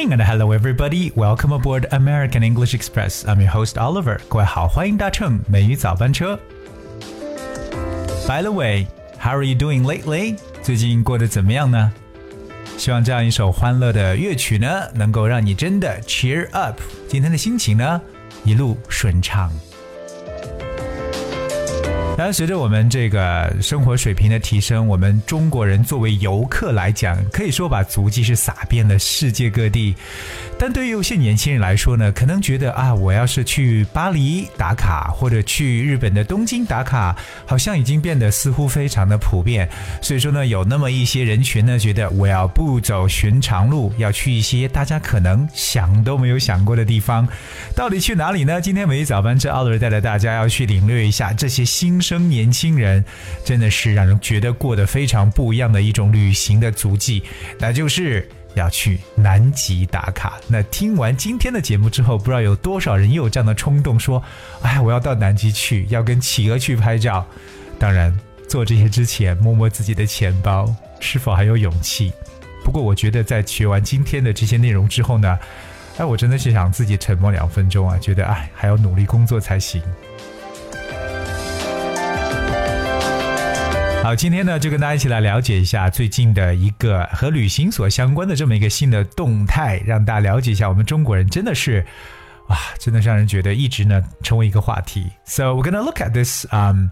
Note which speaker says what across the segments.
Speaker 1: Good morning and hello everybody. Welcome aboard American English Express. I'm your host Oliver. 各位好，欢迎搭乘美语早班车。By the way, how are you doing lately? 最近过得怎么样呢？希望这样一首欢乐的乐曲呢，能够让你真的 cheer up，今天的心情呢一路顺畅。 当然，随着我们这个生活水平的提升，我们中国人作为游客来讲，可以说把足迹是撒遍了世界各地。但对于有些年轻人来说呢，可能觉得啊，我要是去巴黎打卡，或者去日本的东京打卡，好像已经变得似乎非常的普遍。所以说呢，有那么一些人群呢，觉得我要不走寻常路，要去一些大家可能想都没有想过的地方。到底去哪里呢？今天每一早班车奥德带着大家要去领略一下这些新生年轻人，真的是让人觉得过得非常不一样的一种旅行的足迹，那就是。要去南极打卡。那听完今天的节目之后，不知道有多少人有这样的冲动，说：“哎，我要到南极去，要跟企鹅去拍照。”当然，做这些之前，摸摸自己的钱包，是否还有勇气？不过，我觉得在学完今天的这些内容之后呢，哎，我真的是想自己沉默两分钟啊，觉得哎，还要努力工作才行。好，今天呢就跟大家一起来了解一下最近的一个和旅行所相关的这么一个新的动态，让大家了解一下我们中国人真的是，哇，真的让人觉得一直呢成为一个话题。So we're gonna look at this um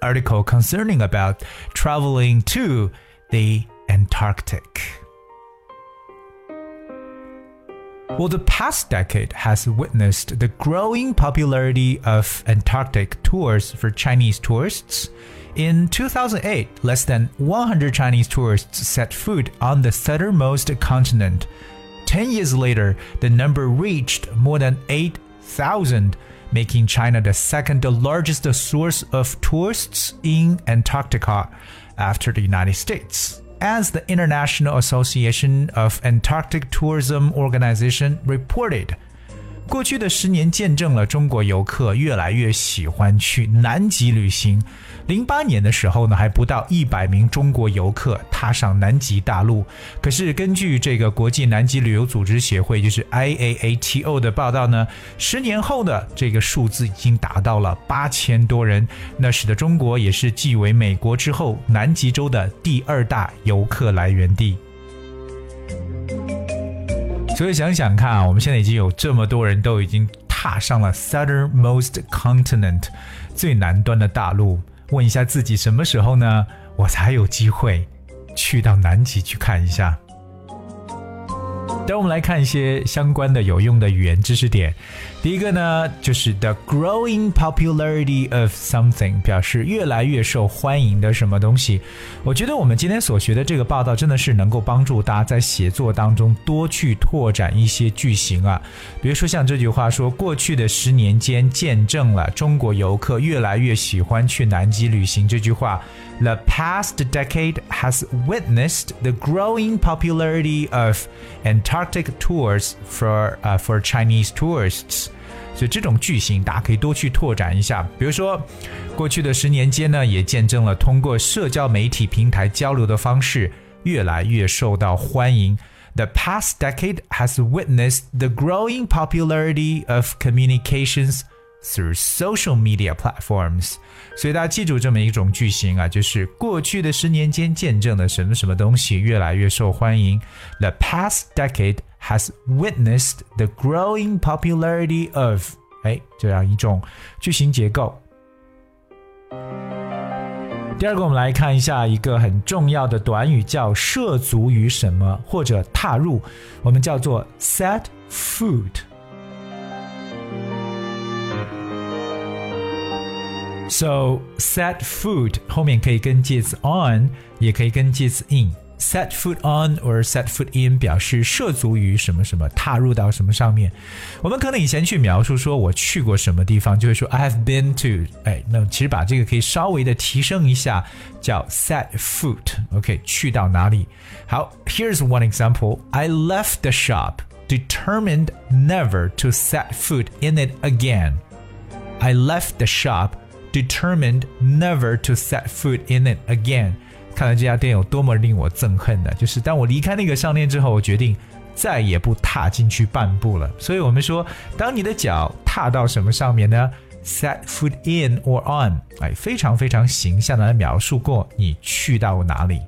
Speaker 1: article concerning about traveling to the Antarctic. Well, the past decade has witnessed the growing popularity of Antarctic tours for Chinese tourists. In 2008, less than 100 Chinese tourists set foot on the southernmost continent. Ten years later, the number reached more than 8,000, making China the second largest source of tourists in Antarctica after the United States. As the International Association of Antarctic Tourism Organization reported, 过去的十年见证了中国游客越来越喜欢去南极旅行。 零八年的时候呢，还不到一百名中国游客踏上南极大陆。可是根据这个国际南极旅游组织协会，就是 IAATO 的报道呢，十年后的这个数字已经达到了八千多人。那使得中国也是继为美国之后，南极洲的第二大游客来源地。所以想想看啊，我们现在已经有这么多人都已经踏上了 southernmost continent 最南端的大陆。问一下自己，什么时候呢？我才有机会去到南极去看一下。等我们来看一些相关的有用的语言知识点。第一个呢，就是 the growing popularity of something，表示越来越受欢迎的什么东西。我觉得我们今天所学的这个报道真的是能够帮助大家在写作当中多去拓展一些句型啊。比如说像这句话说，过去的十年间见证了中国游客越来越喜欢去南极旅行。这句话，the past decade has witnessed the growing popularity of Antarctica。Antarctic tours for 呃 for Chinese tourists，所以这种句型大家可以多去拓展一下。比如说，过去的十年间呢，也见证了通过社交媒体平台交流的方式越来越受到欢迎。The past decade has witnessed the growing popularity of communications Through social media platforms。所以大家记住这么一种句型啊，就是过去的十年间见证了什么什么东西越来越受欢迎。The past decade has witnessed the growing popularity of 哎这样一种句型结构。第二个，我们来看一下一个很重要的短语，叫涉足于什么或者踏入，我们叫做 set foot。So set foot 后面可以跟介词 on，也可以跟介词 in。Set foot on or set foot in 表示涉足于什么什么，踏入到什么上面。我们可能以前去描述说我去过什么地方，就会说 I have been to。哎，那其实把这个可以稍微的提升一下，叫 set foot。OK，去到哪里？好，Here's one example. I left the shop determined never to set foot in it again. I left the shop Determined never to set foot in it again。看来这家店有多么令我憎恨呢？就是当我离开那个商店之后，我决定再也不踏进去半步了。所以我们说，当你的脚踏到什么上面呢？Set foot in or on，哎，非常非常形象的来描述过你去到哪里。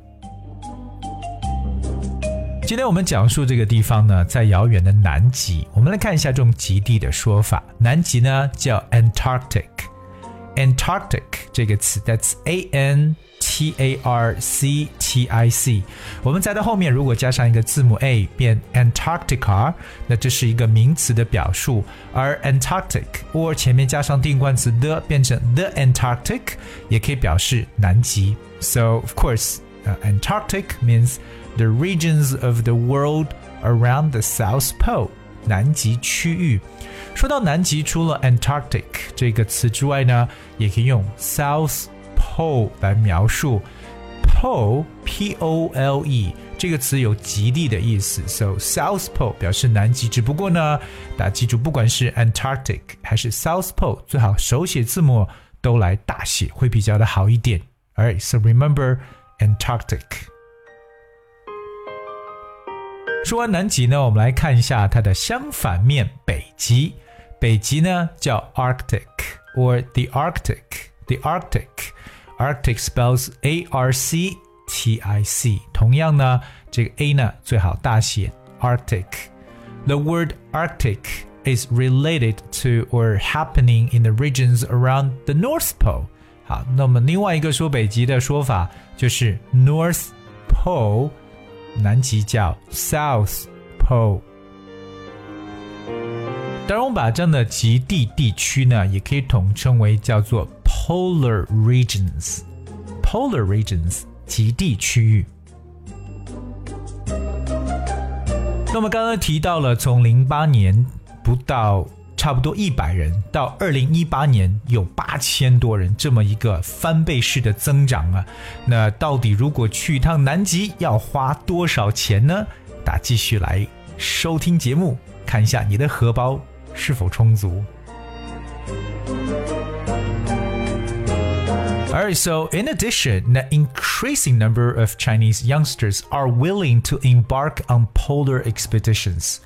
Speaker 1: 今天我们讲述这个地方呢，在遥远的南极。我们来看一下这种极地的说法。南极呢叫 Antarctic。Antarctic 这个词，That's A N T A R C T I C。我们在它后面如果加上一个字母 A，变 Antarctica，那这是一个名词的表述。而 Antarctic 或前面加上定冠词 the，变成 The Antarctic，也可以表示南极。So of course, uh, Antarctic means the regions of the world around the South Pole，南极区域。 说到南极，除了 Antarctic 这个词之外呢，也可以用 South Pole 来描述。Pole P O L E 这个词有极地的意思，so South Pole 表示南极。只不过呢，大家记住，不管是 Antarctic 还是 South Pole，最好手写字母都来大写，会比较的好一点。Alright, so remember Antarctic. 说完南极呢，我们来看一下它的相反面北极。北极呢叫 Arctic or the Arctic. The Arctic. Arctic spells A R C T I C。同样呢，这个 A 呢最好大写 Arctic。The word Arctic is related to or happening in the regions around the North Pole。好，那么另外一个说北极的说法就是 North Pole。 南极叫 South Pole。当然，我们把这样的极地地区呢，也可以统称为叫做 Polar Regions。Polar Regions 极地区域。那么刚刚提到了，从零八年不到。差不多一百人，到二零一八年有八千多人，这么一个翻倍式的增长啊！那到底如果去一趟南极要花多少钱呢？大家继续来收听节目，看一下你的荷包是否充足。Alright, so in addition, an increasing number of Chinese youngsters are willing to embark on polar expeditions.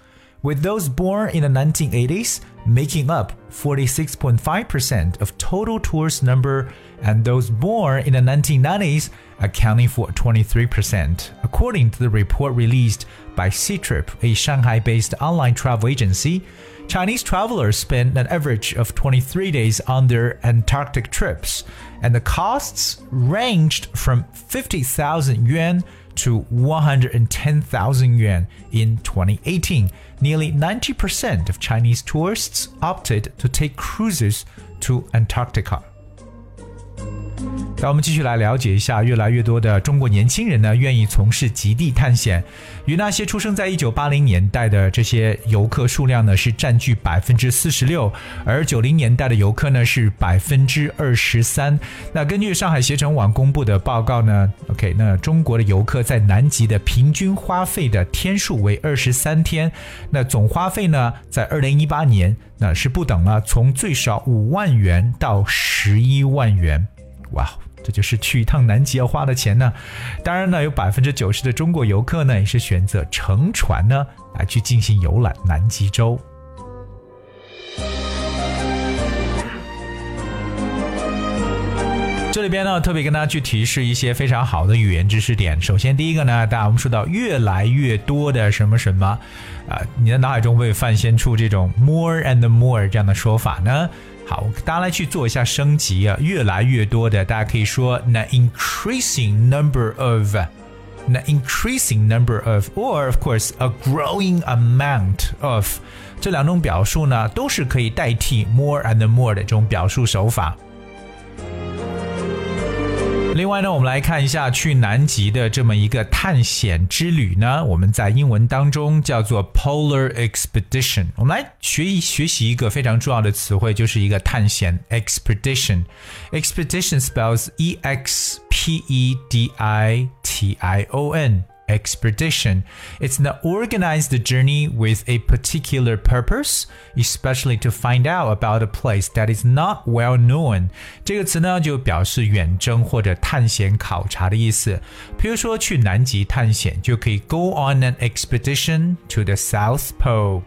Speaker 1: with those born in the 1980s making up 46.5% of total tourist number and those born in the 1990s accounting for 23%, according to the report released by Ctrip, a Shanghai-based online travel agency. Chinese travelers spend an average of 23 days on their Antarctic trips, and the costs ranged from 50,000 yuan to 110,000 yuan in 2018. Nearly 90% of Chinese tourists opted to take cruises to Antarctica. 让我们继续来了解一下，越来越多的中国年轻人呢，愿意从事极地探险。与那些出生在一九八零年代的这些游客数量呢，是占据百分之四十六，而九零年代的游客呢是百分之二十三。那根据上海携程网公布的报告呢，OK，那中国的游客在南极的平均花费的天数为二十三天，那总花费呢，在二零一八年那是不等了，从最少五万元到十一万元。哇，这就是去一趟南极要花的钱呢。当然呢，有百分之九十的中国游客呢，也是选择乘船呢来去进行游览南极洲。这里边呢，特别跟大家去提示一些非常好的语言知识点。首先，第一个呢，大家我们说到越来越多的什么什么，啊，你的脑海中会泛现出这种 more and more 这样的说法呢？好，大家来去做一下升级啊！越来越多的，大家可以说 an increasing number of，an increasing number of，or of course a growing amount of，这两种表述呢，都是可以代替 more and more 的这种表述手法。另外呢，我们来看一下去南极的这么一个探险之旅呢，我们在英文当中叫做 polar expedition。我们来学一学习一个非常重要的词汇，就是一个探险 expedition。expedition spells e x p e d i t i o n expedition. It's an organized journey with a particular purpose, especially to find out about a place that is not well known. 这个词呢，就表示远征或者探险考察的意思。比如说去南极探险，就可以 go on an expedition to the South Pole。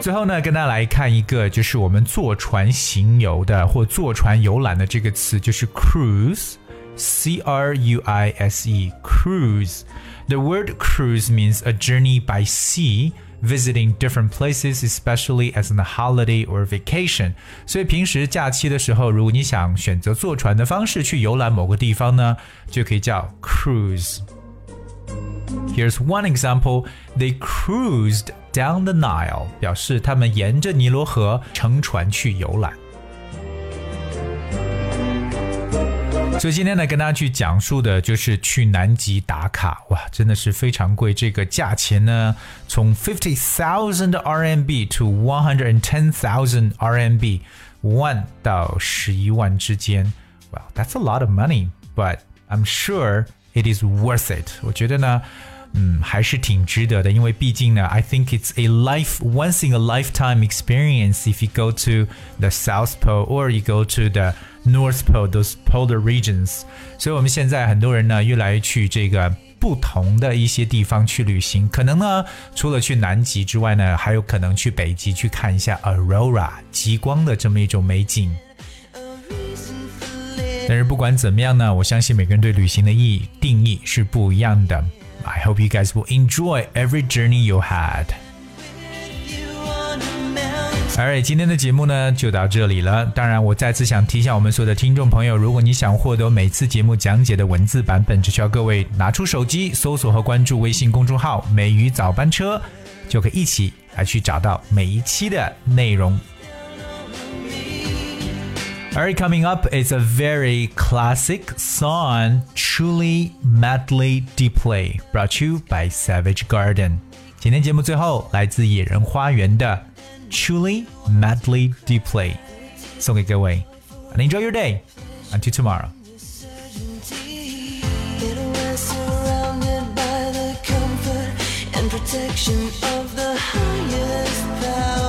Speaker 1: 最后呢，跟大家来看一个，就是我们坐船行游的或坐船游览的这个词，就是 cruise。 C R U I S E, cruise. The word cruise means a journey by sea, visiting different places, especially as a holiday or vacation. 所以平时假期的时候，如果你想选择坐船的方式去游览某个地方呢，就可以叫 cruise。Here's one example. They cruised down the Nile，表示他们沿着尼罗河乘船去游览。 所以今天呢，跟大家去讲述的就是去南极打卡，哇，真的是非常贵。这个价钱呢，从 fifty thousand RMB to one hundred and ten thousand RMB，万到十一万之间。Well, that's a lot of money, but I'm sure it is worth it。我觉得呢。嗯，还是挺值得的，因为毕竟呢，I think it's a life once in a lifetime experience if you go to the South Pole or you go to the North Pole those polar regions。所以我们现在很多人呢，越来越去这个不同的一些地方去旅行，可能呢，除了去南极之外呢，还有可能去北极去看一下 aurora 极光的这么一种美景。但是不管怎么样呢，我相信每个人对旅行的意义定义是不一样的。I hope you guys will enjoy every journey you had. Alright，今天的节目呢就到这里了。当然，我再次想提醒我们所有的听众朋友，如果你想获得每次节目讲解的文字版本，只需要各位拿出手机搜索和关注微信公众号“美语早班车”，就可以一起来去找到每一期的内容。All right, coming up is a very classic song, Truly Madly Deeply, brought to you by Savage Garden. 今天节目最后来自野人花园的 Truly Madly Deeply，送给各位。And enjoy your day. Until tomorrow. protection of the highest powers